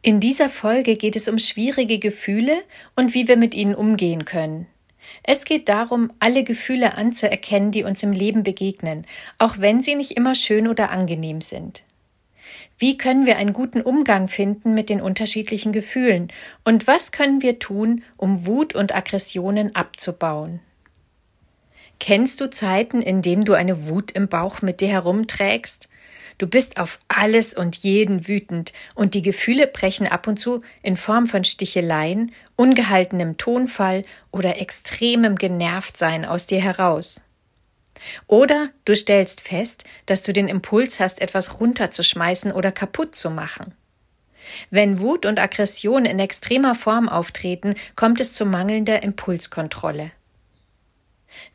In dieser Folge geht es um schwierige Gefühle und wie wir mit ihnen umgehen können. Es geht darum, alle Gefühle anzuerkennen, die uns im Leben begegnen, auch wenn sie nicht immer schön oder angenehm sind. Wie können wir einen guten Umgang finden mit den unterschiedlichen Gefühlen und was können wir tun, um Wut und Aggressionen abzubauen? Kennst du Zeiten, in denen du eine Wut im Bauch mit dir herumträgst? Du bist auf alles und jeden wütend, und die Gefühle brechen ab und zu in Form von Sticheleien, ungehaltenem Tonfall oder extremem Genervtsein aus dir heraus. Oder du stellst fest, dass du den Impuls hast, etwas runterzuschmeißen oder kaputt zu machen. Wenn Wut und Aggression in extremer Form auftreten, kommt es zu mangelnder Impulskontrolle.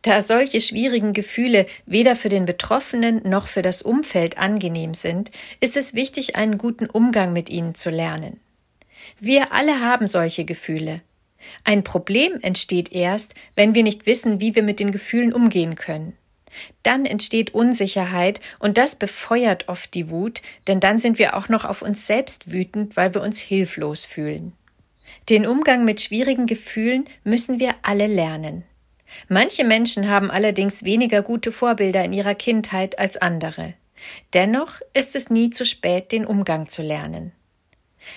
Da solche schwierigen Gefühle weder für den Betroffenen noch für das Umfeld angenehm sind, ist es wichtig, einen guten Umgang mit ihnen zu lernen. Wir alle haben solche Gefühle. Ein Problem entsteht erst, wenn wir nicht wissen, wie wir mit den Gefühlen umgehen können. Dann entsteht Unsicherheit und das befeuert oft die Wut, denn dann sind wir auch noch auf uns selbst wütend, weil wir uns hilflos fühlen. Den Umgang mit schwierigen Gefühlen müssen wir alle lernen. Manche Menschen haben allerdings weniger gute Vorbilder in ihrer Kindheit als andere. Dennoch ist es nie zu spät, den Umgang zu lernen.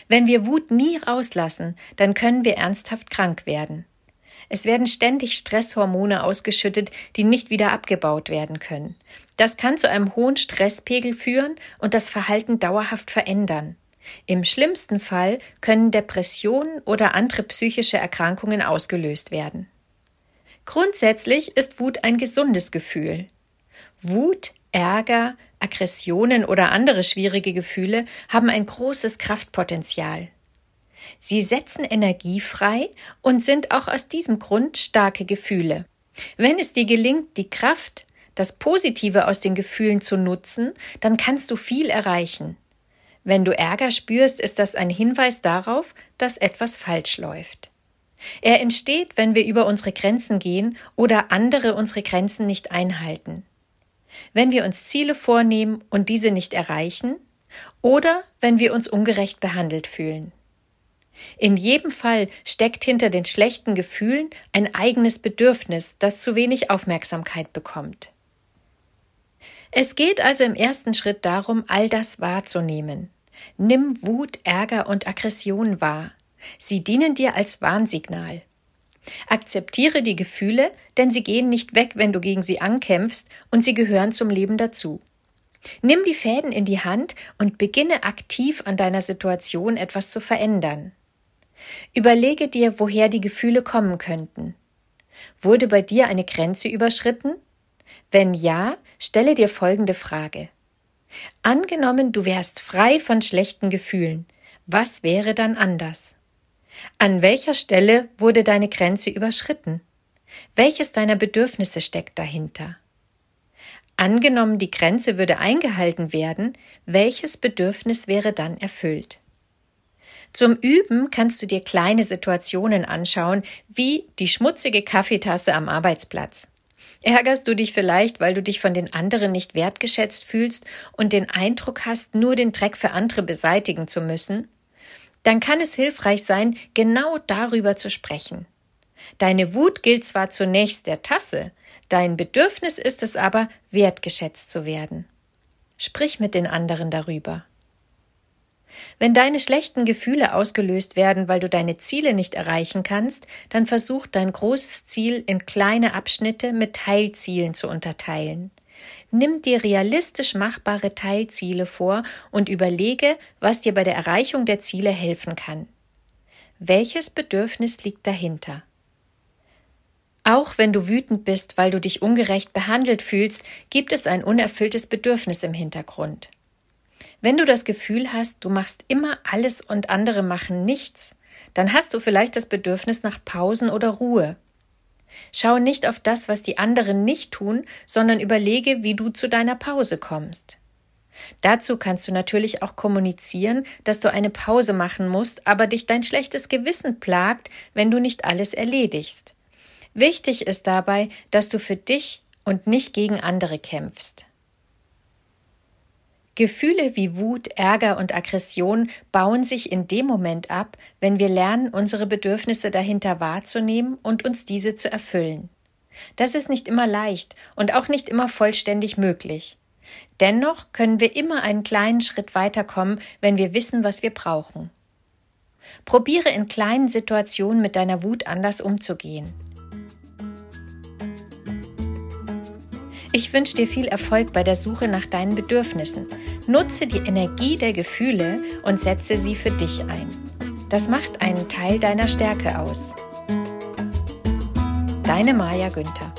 Wenn wir Wut nie rauslassen, dann können wir ernsthaft krank werden. Es werden ständig Stresshormone ausgeschüttet, die nicht wieder abgebaut werden können. Das kann zu einem hohen Stresspegel führen und das Verhalten dauerhaft verändern. Im schlimmsten Fall können Depressionen oder andere psychische Erkrankungen ausgelöst werden. Grundsätzlich ist Wut ein gesundes Gefühl. Wut, Ärger, Aggressionen oder andere schwierige Gefühle haben ein großes Kraftpotenzial. Sie setzen Energie frei und sind auch aus diesem Grund starke Gefühle. Wenn es dir gelingt, die Kraft, das Positive aus den Gefühlen zu nutzen, dann kannst du viel erreichen. Wenn du Ärger spürst, ist das ein Hinweis darauf, dass etwas falsch läuft. Er entsteht, wenn wir über unsere Grenzen gehen oder andere unsere Grenzen nicht einhalten. Wenn wir uns Ziele vornehmen und diese nicht erreichen oder wenn wir uns ungerecht behandelt fühlen. In jedem Fall steckt hinter den schlechten Gefühlen ein eigenes Bedürfnis, das zu wenig Aufmerksamkeit bekommt. Es geht also im ersten Schritt darum, all das wahrzunehmen. Nimm Wut, Ärger und Aggression wahr. Sie dienen dir als Warnsignal. Akzeptiere die Gefühle, denn sie gehen nicht weg, wenn du gegen sie ankämpfst, und sie gehören zum Leben dazu. Nimm die Fäden in die Hand und beginne aktiv an deiner Situation etwas zu verändern. Überlege dir, woher die Gefühle kommen könnten. Wurde bei dir eine Grenze überschritten? Wenn ja, stelle dir folgende Frage. Angenommen, du wärst frei von schlechten Gefühlen, was wäre dann anders? An welcher Stelle wurde deine Grenze überschritten? Welches deiner Bedürfnisse steckt dahinter? Angenommen, die Grenze würde eingehalten werden, welches Bedürfnis wäre dann erfüllt? Zum Üben kannst du dir kleine Situationen anschauen, wie die schmutzige Kaffeetasse am Arbeitsplatz. Ärgerst du dich vielleicht, weil du dich von den anderen nicht wertgeschätzt fühlst und den Eindruck hast, nur den Dreck für andere beseitigen zu müssen? Dann kann es hilfreich sein, genau darüber zu sprechen. Deine Wut gilt zwar zunächst der Tasse, dein Bedürfnis ist es aber, wertgeschätzt zu werden. Sprich mit den anderen darüber. Wenn deine schlechten Gefühle ausgelöst werden, weil du deine Ziele nicht erreichen kannst, dann versuch dein großes Ziel in kleine Abschnitte mit Teilzielen zu unterteilen. Nimm dir realistisch machbare Teilziele vor und überlege, was dir bei der Erreichung der Ziele helfen kann. Welches Bedürfnis liegt dahinter? Auch wenn du wütend bist, weil du dich ungerecht behandelt fühlst, gibt es ein unerfülltes Bedürfnis im Hintergrund. Wenn du das Gefühl hast, du machst immer alles und andere machen nichts, dann hast du vielleicht das Bedürfnis nach Pausen oder Ruhe. Schau nicht auf das, was die anderen nicht tun, sondern überlege, wie du zu deiner Pause kommst. Dazu kannst du natürlich auch kommunizieren, dass du eine Pause machen musst, aber dich dein schlechtes Gewissen plagt, wenn du nicht alles erledigst. Wichtig ist dabei, dass du für dich und nicht gegen andere kämpfst. Gefühle wie Wut, Ärger und Aggression bauen sich in dem Moment ab, wenn wir lernen, unsere Bedürfnisse dahinter wahrzunehmen und uns diese zu erfüllen. Das ist nicht immer leicht und auch nicht immer vollständig möglich. Dennoch können wir immer einen kleinen Schritt weiterkommen, wenn wir wissen, was wir brauchen. Probiere in kleinen Situationen mit deiner Wut anders umzugehen. Ich wünsche dir viel Erfolg bei der Suche nach deinen Bedürfnissen. Nutze die Energie der Gefühle und setze sie für dich ein. Das macht einen Teil deiner Stärke aus. Deine Maja Günther